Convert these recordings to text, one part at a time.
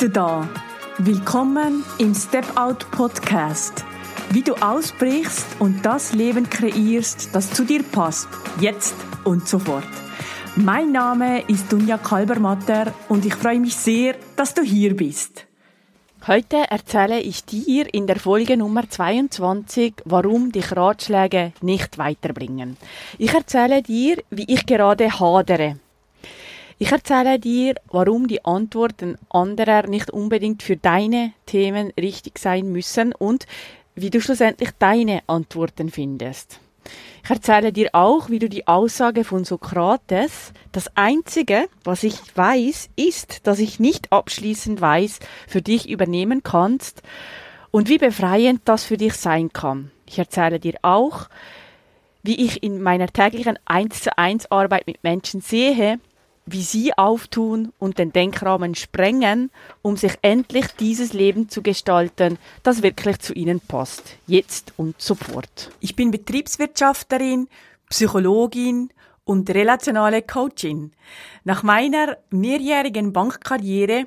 du da. Willkommen im Step Out Podcast. Wie du ausbrichst und das Leben kreierst, das zu dir passt, jetzt und sofort. Mein Name ist Dunja Kalbermatter und ich freue mich sehr, dass du hier bist. Heute erzähle ich dir in der Folge Nummer 22, warum dich Ratschläge nicht weiterbringen. Ich erzähle dir, wie ich gerade hadere. Ich erzähle dir, warum die Antworten anderer nicht unbedingt für deine Themen richtig sein müssen und wie du schlussendlich deine Antworten findest. Ich erzähle dir auch, wie du die Aussage von Sokrates, das Einzige, was ich weiß, ist, dass ich nicht abschließend weiß, für dich übernehmen kannst und wie befreiend das für dich sein kann. Ich erzähle dir auch, wie ich in meiner täglichen 1 zu 1 Arbeit mit Menschen sehe, wie sie auftun und den Denkrahmen sprengen, um sich endlich dieses Leben zu gestalten, das wirklich zu ihnen passt, jetzt und sofort. Ich bin Betriebswirtschafterin, Psychologin und relationale Coachin. Nach meiner mehrjährigen Bankkarriere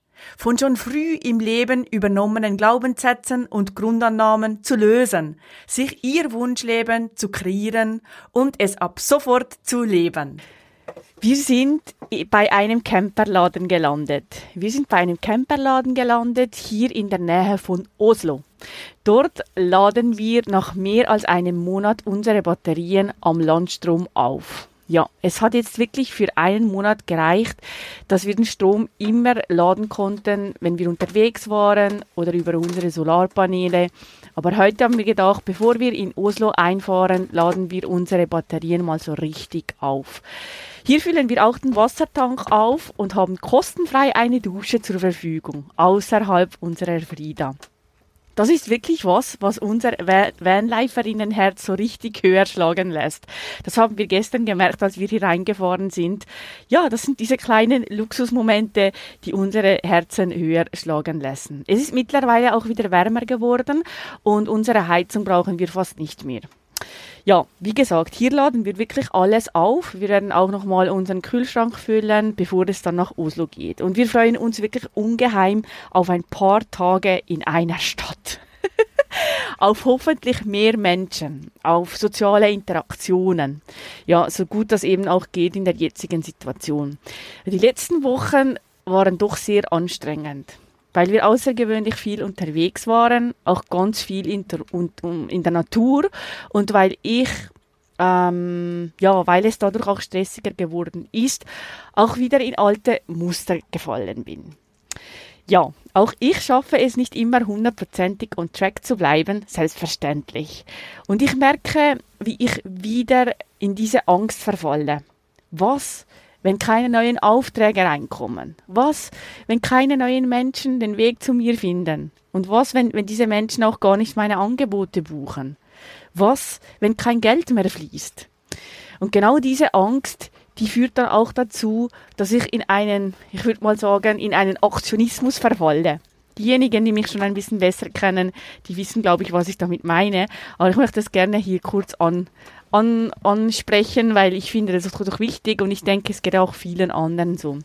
von schon früh im Leben übernommenen Glaubenssätzen und Grundannahmen zu lösen, sich ihr Wunschleben zu kreieren und es ab sofort zu leben. Wir sind bei einem Camperladen gelandet. Wir sind bei einem Camperladen gelandet, hier in der Nähe von Oslo. Dort laden wir nach mehr als einem Monat unsere Batterien am Landstrom auf. Ja, es hat jetzt wirklich für einen Monat gereicht, dass wir den Strom immer laden konnten, wenn wir unterwegs waren oder über unsere Solarpaneele. Aber heute haben wir gedacht, bevor wir in Oslo einfahren, laden wir unsere Batterien mal so richtig auf. Hier füllen wir auch den Wassertank auf und haben kostenfrei eine Dusche zur Verfügung, außerhalb unserer Frieda das ist wirklich was, was unser Vanliferinnenherz so richtig höher schlagen lässt. Das haben wir gestern gemerkt, als wir hier reingefahren sind. Ja, das sind diese kleinen Luxusmomente, die unsere Herzen höher schlagen lassen. Es ist mittlerweile auch wieder wärmer geworden und unsere Heizung brauchen wir fast nicht mehr ja, wie gesagt, hier laden wir wirklich alles auf. Wir werden auch nochmal unseren Kühlschrank füllen, bevor es dann nach Oslo geht. Und wir freuen uns wirklich ungeheim auf ein paar Tage in einer Stadt. auf hoffentlich mehr Menschen, auf soziale Interaktionen. Ja, so gut das eben auch geht in der jetzigen Situation. Die letzten Wochen waren doch sehr anstrengend weil wir außergewöhnlich viel unterwegs waren, auch ganz viel in der, in der Natur und weil ich ähm, ja, weil es dadurch auch stressiger geworden ist, auch wieder in alte Muster gefallen bin. Ja, auch ich schaffe es nicht immer hundertprozentig on track zu bleiben, selbstverständlich. Und ich merke, wie ich wieder in diese Angst verfalle. Was, wenn keine neuen Aufträge reinkommen? Was, wenn keine neuen Menschen den Weg zu mir finden? Und was, wenn, wenn diese Menschen auch gar nicht meine Angebote buchen? Was, wenn kein Geld mehr fließt? Und genau diese Angst, die führt dann auch dazu, dass ich in einen, ich würde mal sagen, in einen Aktionismus verfalle. Diejenigen, die mich schon ein bisschen besser kennen, die wissen, glaube ich, was ich damit meine. Aber ich möchte das gerne hier kurz an, an, ansprechen, weil ich finde, das ist doch wichtig und ich denke, es geht auch vielen anderen so.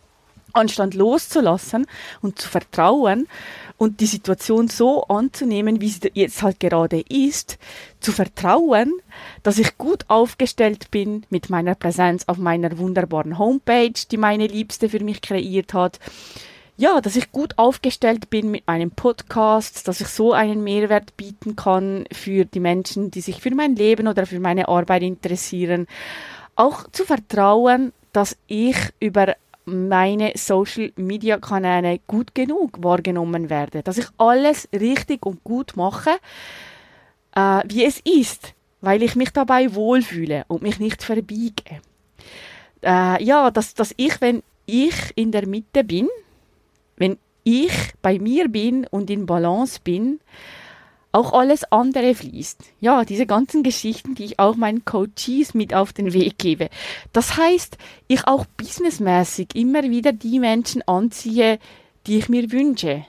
Anstand loszulassen und zu vertrauen und die Situation so anzunehmen, wie sie jetzt halt gerade ist, zu vertrauen, dass ich gut aufgestellt bin mit meiner Präsenz auf meiner wunderbaren Homepage, die meine Liebste für mich kreiert hat, ja, dass ich gut aufgestellt bin mit meinem Podcast, dass ich so einen Mehrwert bieten kann für die Menschen, die sich für mein Leben oder für meine Arbeit interessieren. Auch zu vertrauen, dass ich über meine Social Media Kanäle gut genug wahrgenommen werde, dass ich alles richtig und gut mache, äh, wie es ist, weil ich mich dabei wohlfühle und mich nicht verbiege. Äh, ja, dass, dass ich, wenn ich in der Mitte bin, ich bei mir bin und in Balance bin, auch alles andere fließt. Ja, diese ganzen Geschichten, die ich auch meinen Coaches mit auf den Weg gebe. Das heißt, ich auch businessmäßig immer wieder die Menschen anziehe, die ich mir wünsche,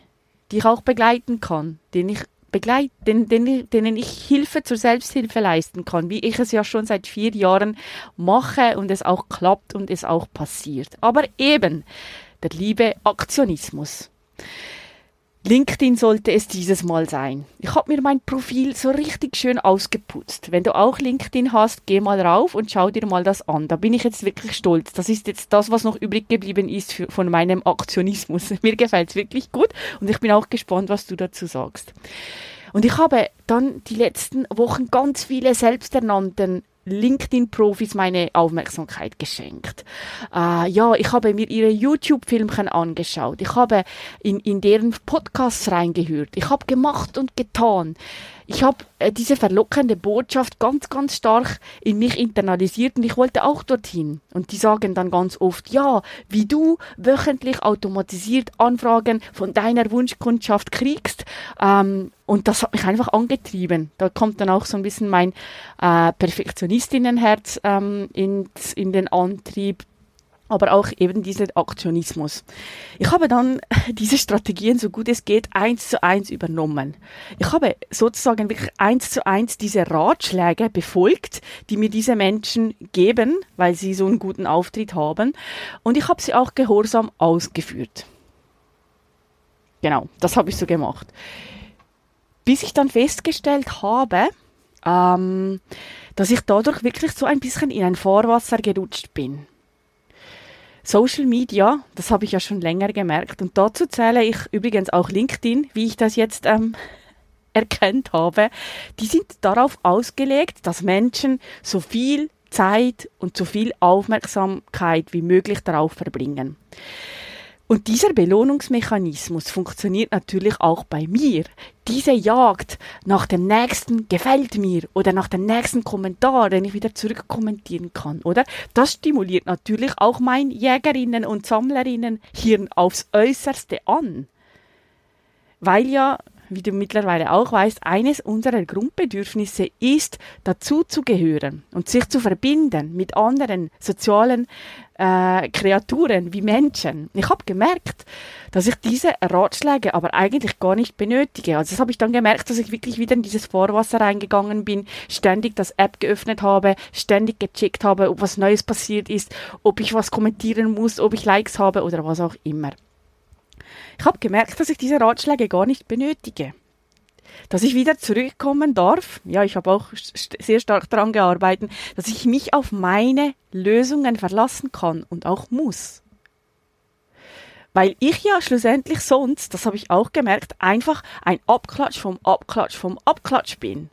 die ich auch begleiten kann, denen ich begleit, denen, denen, denen ich Hilfe zur Selbsthilfe leisten kann, wie ich es ja schon seit vier Jahren mache und es auch klappt und es auch passiert. Aber eben der liebe Aktionismus. LinkedIn sollte es dieses Mal sein. Ich habe mir mein Profil so richtig schön ausgeputzt. Wenn du auch LinkedIn hast, geh mal rauf und schau dir mal das an. Da bin ich jetzt wirklich stolz. Das ist jetzt das, was noch übrig geblieben ist für, von meinem Aktionismus. Mir gefällt es wirklich gut und ich bin auch gespannt, was du dazu sagst. Und ich habe dann die letzten Wochen ganz viele selbsternannten LinkedIn-Profis meine Aufmerksamkeit geschenkt. Äh, ja, ich habe mir ihre YouTube-Filmchen angeschaut. Ich habe in, in deren Podcasts reingehört. Ich habe gemacht und getan ich habe äh, diese verlockende Botschaft ganz, ganz stark in mich internalisiert und ich wollte auch dorthin. Und die sagen dann ganz oft, ja, wie du wöchentlich automatisiert Anfragen von deiner Wunschkundschaft kriegst. Ähm, und das hat mich einfach angetrieben. Da kommt dann auch so ein bisschen mein äh, Perfektionistinnenherz ähm, ins, in den Antrieb aber auch eben dieser Aktionismus. Ich habe dann diese Strategien so gut es geht eins zu eins übernommen. Ich habe sozusagen wirklich eins zu eins diese Ratschläge befolgt, die mir diese Menschen geben, weil sie so einen guten Auftritt haben. Und ich habe sie auch gehorsam ausgeführt. Genau, das habe ich so gemacht. Bis ich dann festgestellt habe, ähm, dass ich dadurch wirklich so ein bisschen in ein Fahrwasser gerutscht bin. Social Media, das habe ich ja schon länger gemerkt. Und dazu zähle ich übrigens auch LinkedIn, wie ich das jetzt ähm, erkannt habe. Die sind darauf ausgelegt, dass Menschen so viel Zeit und so viel Aufmerksamkeit wie möglich darauf verbringen. Und dieser Belohnungsmechanismus funktioniert natürlich auch bei mir. Diese Jagd nach dem nächsten gefällt mir oder nach dem nächsten Kommentar, den ich wieder zurückkommentieren kann, oder? Das stimuliert natürlich auch mein Jägerinnen und Sammlerinnen Hirn aufs Äußerste an. Weil ja wie du mittlerweile auch weißt, eines unserer Grundbedürfnisse ist, dazu zu gehören und sich zu verbinden mit anderen sozialen äh, Kreaturen wie Menschen. Ich habe gemerkt, dass ich diese Ratschläge aber eigentlich gar nicht benötige. Also das habe ich dann gemerkt, dass ich wirklich wieder in dieses Vorwasser reingegangen bin, ständig das App geöffnet habe, ständig gecheckt habe, ob was Neues passiert ist, ob ich was kommentieren muss, ob ich Likes habe oder was auch immer. Ich habe gemerkt, dass ich diese Ratschläge gar nicht benötige. Dass ich wieder zurückkommen darf, ja, ich habe auch sehr stark daran gearbeitet, dass ich mich auf meine Lösungen verlassen kann und auch muss. Weil ich ja schlussendlich sonst, das habe ich auch gemerkt, einfach ein Abklatsch vom Abklatsch vom Abklatsch bin.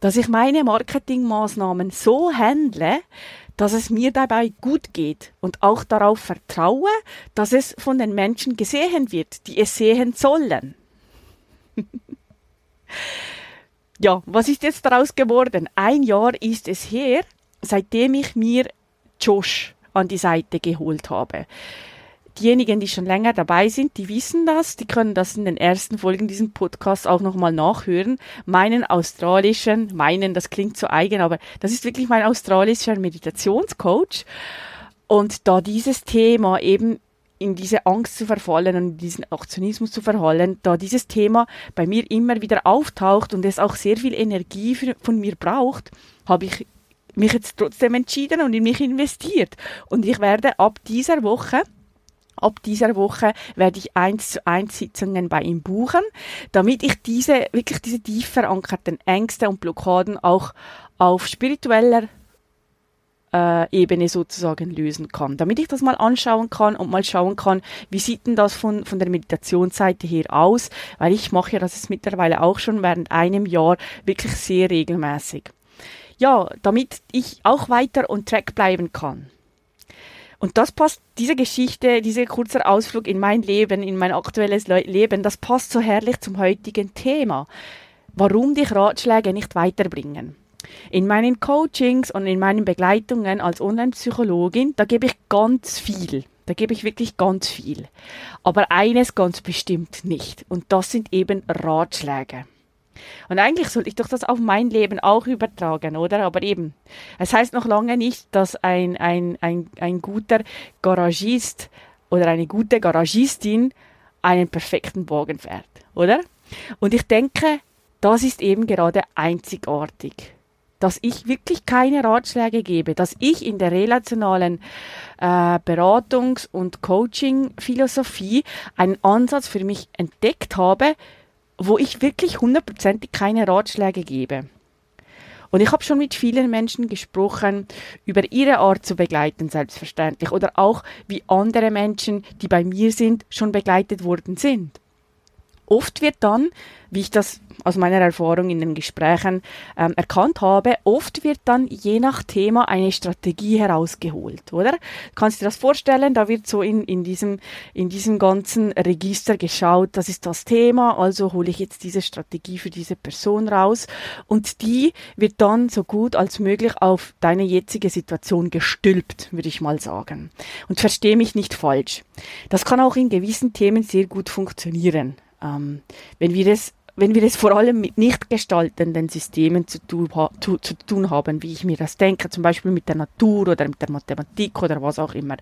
Dass ich meine Marketingmaßnahmen so handle, dass es mir dabei gut geht und auch darauf vertraue, dass es von den Menschen gesehen wird, die es sehen sollen. ja, was ist jetzt daraus geworden? Ein Jahr ist es her, seitdem ich mir Josh an die Seite geholt habe diejenigen, die schon länger dabei sind, die wissen das, die können das in den ersten Folgen diesen Podcasts auch nochmal nachhören. Meinen australischen, meinen, das klingt so eigen, aber das ist wirklich mein australischer Meditationscoach. Und da dieses Thema eben in diese Angst zu verfallen und in diesen Aktionismus zu verfallen, da dieses Thema bei mir immer wieder auftaucht und es auch sehr viel Energie für, von mir braucht, habe ich mich jetzt trotzdem entschieden und in mich investiert. Und ich werde ab dieser Woche Ab dieser Woche werde ich eins zu eins Sitzungen bei ihm buchen, damit ich diese, wirklich diese tief verankerten Ängste und Blockaden auch auf spiritueller äh, Ebene sozusagen lösen kann. Damit ich das mal anschauen kann und mal schauen kann, wie sieht denn das von, von der Meditationsseite her aus, weil ich mache ja das jetzt mittlerweile auch schon während einem Jahr wirklich sehr regelmäßig. Ja, damit ich auch weiter on track bleiben kann. Und das passt, diese Geschichte, dieser kurze Ausflug in mein Leben, in mein aktuelles Le Leben, das passt so herrlich zum heutigen Thema. Warum dich Ratschläge nicht weiterbringen. In meinen Coachings und in meinen Begleitungen als Online-Psychologin, da gebe ich ganz viel. Da gebe ich wirklich ganz viel. Aber eines ganz bestimmt nicht. Und das sind eben Ratschläge. Und eigentlich sollte ich doch das auf mein Leben auch übertragen, oder? Aber eben, es heißt noch lange nicht, dass ein, ein, ein, ein guter Garagist oder eine gute Garagistin einen perfekten Wagen fährt, oder? Und ich denke, das ist eben gerade einzigartig dass ich wirklich keine Ratschläge gebe, dass ich in der relationalen äh, Beratungs- und Coaching-Philosophie einen Ansatz für mich entdeckt habe, wo ich wirklich hundertprozentig keine Ratschläge gebe. Und ich habe schon mit vielen Menschen gesprochen über ihre Art zu begleiten, selbstverständlich, oder auch wie andere Menschen, die bei mir sind, schon begleitet worden sind. Oft wird dann, wie ich das aus meiner Erfahrung in den Gesprächen ähm, erkannt habe, oft wird dann je nach Thema eine Strategie herausgeholt, oder? Kannst du dir das vorstellen? Da wird so in, in, diesem, in diesem ganzen Register geschaut, das ist das Thema, also hole ich jetzt diese Strategie für diese Person raus und die wird dann so gut als möglich auf deine jetzige Situation gestülpt, würde ich mal sagen. Und verstehe mich nicht falsch. Das kann auch in gewissen Themen sehr gut funktionieren. Ähm, wenn wir es wenn wir es vor allem mit nicht gestaltenden Systemen zu tun, zu, zu tun, haben, wie ich mir das denke, zum Beispiel mit der Natur oder mit der Mathematik oder was auch immer.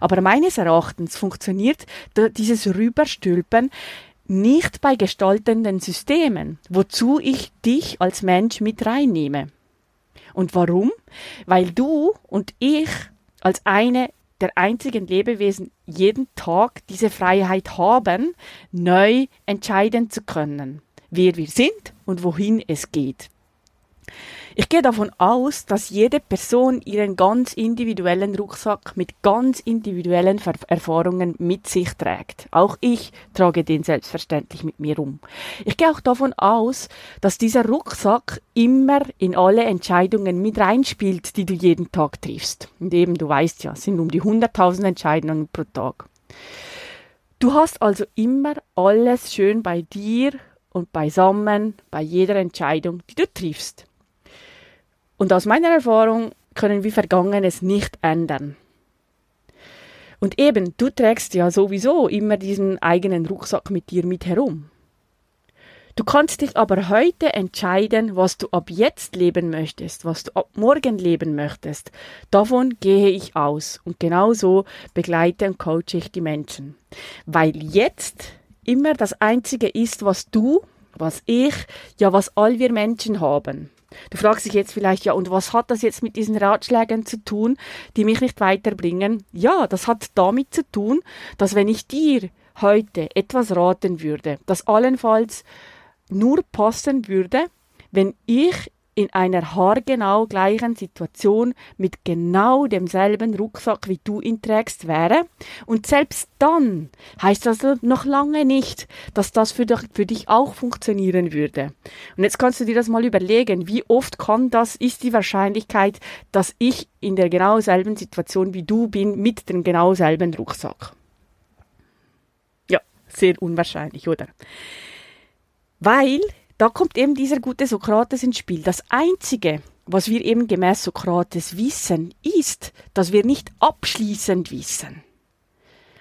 Aber meines Erachtens funktioniert dieses Rüberstülpen nicht bei gestaltenden Systemen, wozu ich dich als Mensch mit reinnehme. Und warum? Weil du und ich als eine der einzigen Lebewesen jeden Tag diese Freiheit haben, neu entscheiden zu können wer wir sind und wohin es geht. Ich gehe davon aus, dass jede Person ihren ganz individuellen Rucksack mit ganz individuellen Ver Erfahrungen mit sich trägt. Auch ich trage den selbstverständlich mit mir um. Ich gehe auch davon aus, dass dieser Rucksack immer in alle Entscheidungen mit reinspielt, die du jeden Tag triffst. Und eben, du weißt ja, es sind um die 100.000 Entscheidungen pro Tag. Du hast also immer alles schön bei dir und beisammen bei jeder Entscheidung, die du triffst. Und aus meiner Erfahrung können wir Vergangenes nicht ändern. Und eben, du trägst ja sowieso immer diesen eigenen Rucksack mit dir mit herum. Du kannst dich aber heute entscheiden, was du ab jetzt leben möchtest, was du ab morgen leben möchtest. Davon gehe ich aus und genauso begleite und coache ich die Menschen. Weil jetzt immer das Einzige ist, was du, was ich, ja, was all wir Menschen haben. Du fragst dich jetzt vielleicht, ja, und was hat das jetzt mit diesen Ratschlägen zu tun, die mich nicht weiterbringen? Ja, das hat damit zu tun, dass wenn ich dir heute etwas raten würde, das allenfalls nur passen würde, wenn ich in einer haargenau gleichen Situation mit genau demselben Rucksack wie du ihn trägst wäre. Und selbst dann heißt das noch lange nicht, dass das für dich, für dich auch funktionieren würde. Und jetzt kannst du dir das mal überlegen, wie oft kann das, ist die Wahrscheinlichkeit, dass ich in der genau selben Situation wie du bin mit dem genau selben Rucksack. Ja, sehr unwahrscheinlich, oder? Weil da kommt eben dieser gute Sokrates ins Spiel. Das Einzige, was wir eben gemäß Sokrates wissen, ist, dass wir nicht abschließend wissen.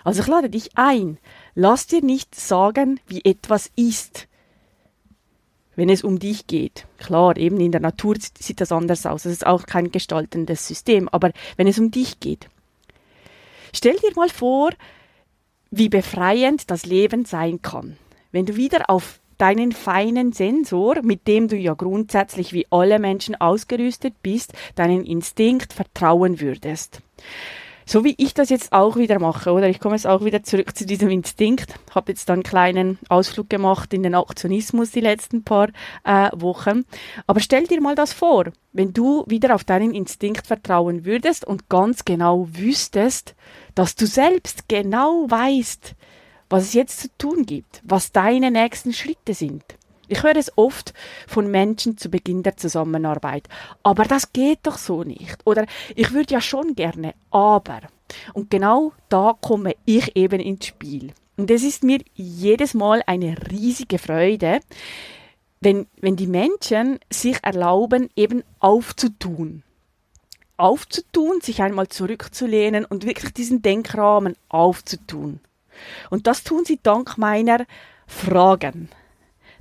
Also ich lade dich ein, lass dir nicht sagen, wie etwas ist, wenn es um dich geht. Klar, eben in der Natur sieht das anders aus, das ist auch kein gestaltendes System, aber wenn es um dich geht. Stell dir mal vor, wie befreiend das Leben sein kann, wenn du wieder auf deinen feinen Sensor, mit dem du ja grundsätzlich wie alle Menschen ausgerüstet bist, deinen Instinkt vertrauen würdest. So wie ich das jetzt auch wieder mache, oder? Ich komme jetzt auch wieder zurück zu diesem Instinkt. Habe jetzt dann einen kleinen Ausflug gemacht in den Aktionismus die letzten paar äh, Wochen. Aber stell dir mal das vor, wenn du wieder auf deinen Instinkt vertrauen würdest und ganz genau wüsstest, dass du selbst genau weißt, was es jetzt zu tun gibt, was deine nächsten Schritte sind. Ich höre es oft von Menschen zu Beginn der Zusammenarbeit. Aber das geht doch so nicht. Oder ich würde ja schon gerne, aber. Und genau da komme ich eben ins Spiel. Und es ist mir jedes Mal eine riesige Freude, wenn, wenn die Menschen sich erlauben, eben aufzutun. Aufzutun, sich einmal zurückzulehnen und wirklich diesen Denkrahmen aufzutun. Und das tun sie dank meiner Fragen.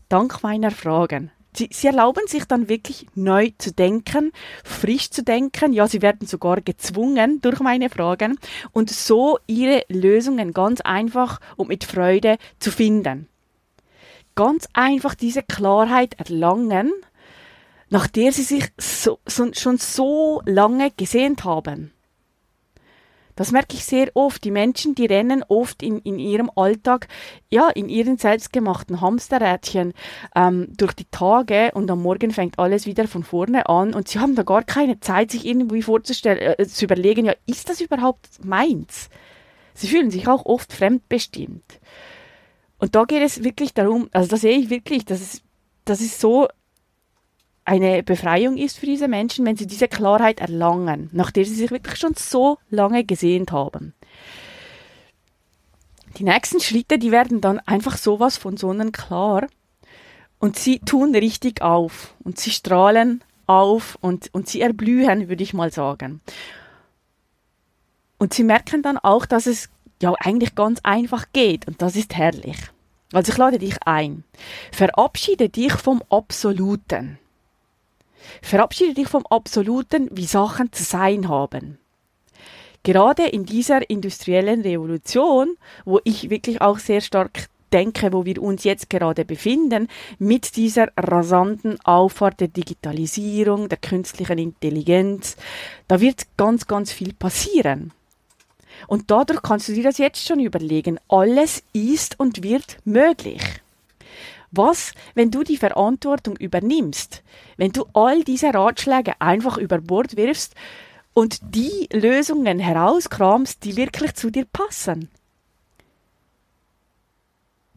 Dank meiner Fragen. Sie, sie erlauben sich dann wirklich neu zu denken, frisch zu denken. Ja, sie werden sogar gezwungen durch meine Fragen und so ihre Lösungen ganz einfach und mit Freude zu finden. Ganz einfach diese Klarheit erlangen, nach der sie sich so, so, schon so lange gesehnt haben. Das merke ich sehr oft. Die Menschen, die rennen oft in, in ihrem Alltag, ja, in ihren selbstgemachten Hamsterrädchen ähm, durch die Tage und am Morgen fängt alles wieder von vorne an und sie haben da gar keine Zeit, sich irgendwie vorzustellen, äh, zu überlegen, ja, ist das überhaupt meins? Sie fühlen sich auch oft fremdbestimmt. Und da geht es wirklich darum, also da sehe ich wirklich, dass es, das ist so eine Befreiung ist für diese Menschen, wenn sie diese Klarheit erlangen, nach der sie sich wirklich schon so lange gesehnt haben. Die nächsten Schritte, die werden dann einfach sowas von sonnenklar und sie tun richtig auf und sie strahlen auf und, und sie erblühen, würde ich mal sagen. Und sie merken dann auch, dass es ja eigentlich ganz einfach geht und das ist herrlich. Also ich lade dich ein. Verabschiede dich vom Absoluten. Verabschiede dich vom Absoluten, wie Sachen zu sein haben. Gerade in dieser industriellen Revolution, wo ich wirklich auch sehr stark denke, wo wir uns jetzt gerade befinden, mit dieser rasanten Auffahrt der Digitalisierung, der künstlichen Intelligenz, da wird ganz, ganz viel passieren. Und dadurch kannst du dir das jetzt schon überlegen. Alles ist und wird möglich. Was, wenn du die Verantwortung übernimmst, wenn du all diese Ratschläge einfach über Bord wirfst und die Lösungen herauskramst, die wirklich zu dir passen?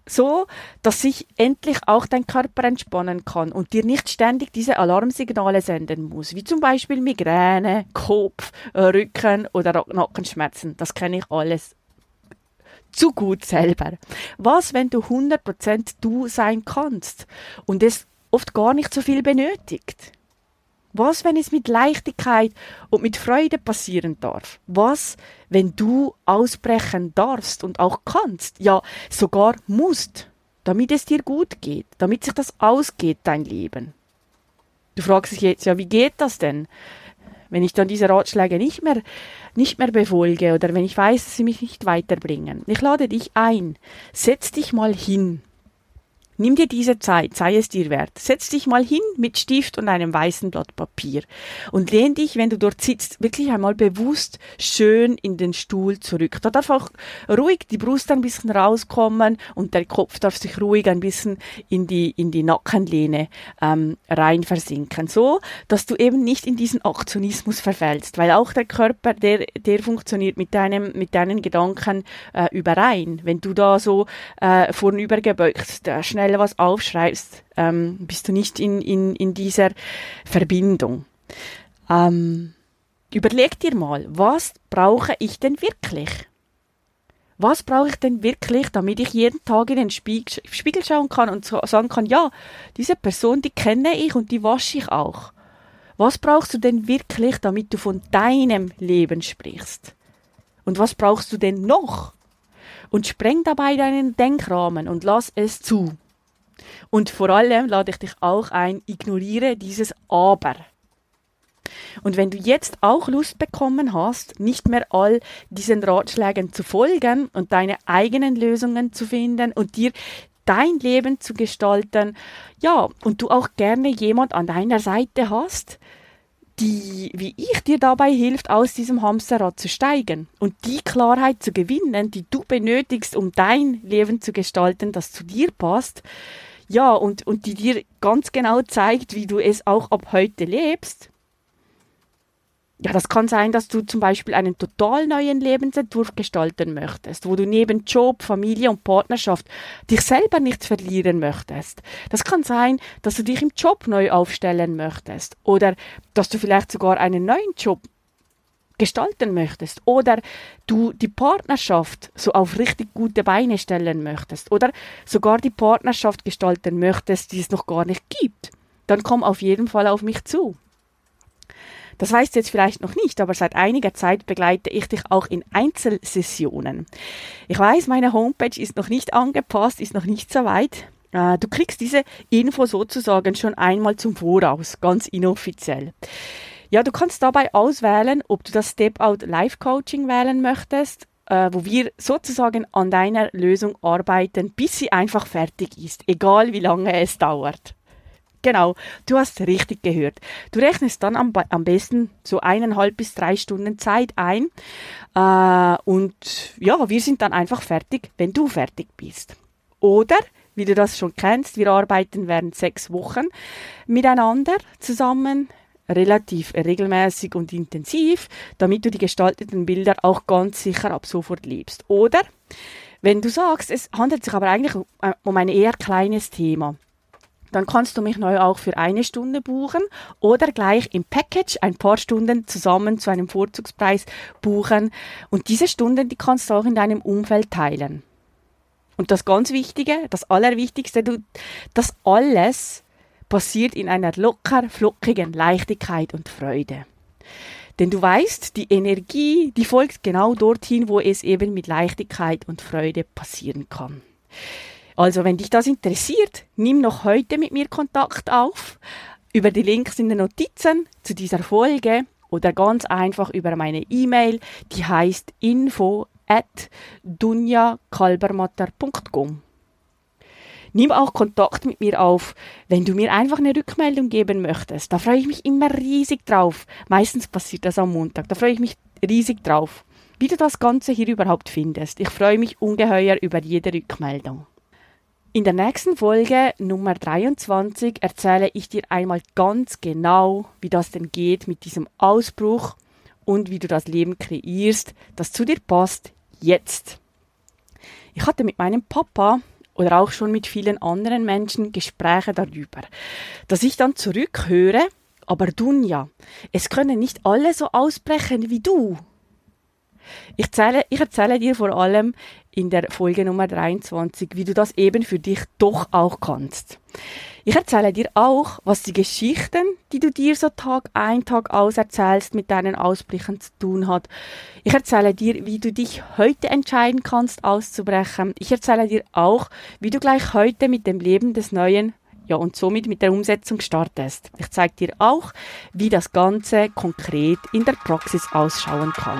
so, dass sich endlich auch dein Körper entspannen kann und dir nicht ständig diese Alarmsignale senden muss, wie zum Beispiel Migräne, Kopf, Rücken oder Nackenschmerzen. Das kenne ich alles zu gut selber. Was, wenn du 100% du sein kannst und es oft gar nicht so viel benötigt? Was, wenn es mit Leichtigkeit und mit Freude passieren darf? Was, wenn du ausbrechen darfst und auch kannst, ja sogar musst, damit es dir gut geht, damit sich das ausgeht, dein Leben? Du fragst dich jetzt, ja, wie geht das denn? Wenn ich dann diese Ratschläge nicht mehr, nicht mehr befolge oder wenn ich weiß, dass sie mich nicht weiterbringen. Ich lade dich ein, setz dich mal hin Nimm dir diese Zeit, sei es dir wert. Setz dich mal hin mit Stift und einem weißen Blatt Papier und lehn dich, wenn du dort sitzt, wirklich einmal bewusst schön in den Stuhl zurück. Da darf auch ruhig die Brust ein bisschen rauskommen und der Kopf darf sich ruhig ein bisschen in die, in die Nackenlehne ähm, rein versinken. So, dass du eben nicht in diesen Aktionismus verfällst, weil auch der Körper, der, der funktioniert mit deinem, mit deinen Gedanken äh, überein. Wenn du da so äh, vornübergebeugt, schnell schnell was aufschreibst, ähm, bist du nicht in, in, in dieser Verbindung. Ähm, überleg dir mal, was brauche ich denn wirklich? Was brauche ich denn wirklich, damit ich jeden Tag in den Spiegel, Spiegel schauen kann und sagen kann, ja, diese Person, die kenne ich und die wasche ich auch. Was brauchst du denn wirklich, damit du von deinem Leben sprichst? Und was brauchst du denn noch? Und spreng dabei deinen Denkrahmen und lass es zu. Und vor allem lade ich dich auch ein, ignoriere dieses Aber. Und wenn du jetzt auch Lust bekommen hast, nicht mehr all diesen Ratschlägen zu folgen und deine eigenen Lösungen zu finden und dir dein Leben zu gestalten, ja, und du auch gerne jemand an deiner Seite hast, die, wie ich dir dabei hilft, aus diesem Hamsterrad zu steigen und die Klarheit zu gewinnen, die du benötigst, um dein Leben zu gestalten, das zu dir passt, ja, und, und die dir ganz genau zeigt, wie du es auch ab heute lebst. Ja, das kann sein, dass du zum Beispiel einen total neuen Lebensentwurf gestalten möchtest, wo du neben Job, Familie und Partnerschaft dich selber nicht verlieren möchtest. Das kann sein, dass du dich im Job neu aufstellen möchtest oder dass du vielleicht sogar einen neuen Job gestalten möchtest oder du die Partnerschaft so auf richtig gute Beine stellen möchtest oder sogar die Partnerschaft gestalten möchtest, die es noch gar nicht gibt, dann komm auf jeden Fall auf mich zu. Das weißt du jetzt vielleicht noch nicht, aber seit einiger Zeit begleite ich dich auch in Einzelsessionen. Ich weiß, meine Homepage ist noch nicht angepasst, ist noch nicht so weit, Äh, du kriegst diese Info sozusagen schon einmal zum Voraus, ganz inoffiziell. Ja, du kannst dabei auswählen, ob du das Step-Out Life Coaching wählen möchtest, äh, wo wir sozusagen an deiner Lösung arbeiten, bis sie einfach fertig ist, egal wie lange es dauert. Genau, du hast richtig gehört. Du rechnest dann am, am besten so eineinhalb bis drei Stunden Zeit ein äh, und ja, wir sind dann einfach fertig, wenn du fertig bist. Oder wie du das schon kennst, wir arbeiten während sechs Wochen miteinander zusammen relativ regelmäßig und intensiv, damit du die gestalteten Bilder auch ganz sicher ab sofort liebst. Oder wenn du sagst, es handelt sich aber eigentlich um ein eher kleines Thema, dann kannst du mich neu auch für eine Stunde buchen oder gleich im Package ein paar Stunden zusammen zu einem Vorzugspreis buchen. Und diese Stunden, die kannst du auch in deinem Umfeld teilen. Und das ganz Wichtige, das Allerwichtigste, du, das alles passiert in einer locker, flockigen Leichtigkeit und Freude. Denn du weißt, die Energie, die folgt genau dorthin, wo es eben mit Leichtigkeit und Freude passieren kann. Also, wenn dich das interessiert, nimm noch heute mit mir Kontakt auf über die Links in den Notizen zu dieser Folge oder ganz einfach über meine E-Mail, die heißt info at dunjakalbermatter.com. Nimm auch Kontakt mit mir auf, wenn du mir einfach eine Rückmeldung geben möchtest. Da freue ich mich immer riesig drauf. Meistens passiert das am Montag. Da freue ich mich riesig drauf. Wie du das Ganze hier überhaupt findest. Ich freue mich ungeheuer über jede Rückmeldung. In der nächsten Folge Nummer 23 erzähle ich dir einmal ganz genau, wie das denn geht mit diesem Ausbruch und wie du das Leben kreierst, das zu dir passt, jetzt. Ich hatte mit meinem Papa oder auch schon mit vielen anderen Menschen Gespräche darüber, dass ich dann zurückhöre, aber Dunja, es können nicht alle so ausbrechen wie du. Ich erzähle, ich erzähle dir vor allem in der Folge Nummer 23, wie du das eben für dich doch auch kannst. Ich erzähle dir auch, was die Geschichten, die du dir so Tag ein, Tag aus erzählst, mit deinen Ausbrüchen zu tun hat. Ich erzähle dir, wie du dich heute entscheiden kannst, auszubrechen. Ich erzähle dir auch, wie du gleich heute mit dem Leben des Neuen ja, und somit mit der Umsetzung startest. Ich zeige dir auch, wie das Ganze konkret in der Praxis ausschauen kann.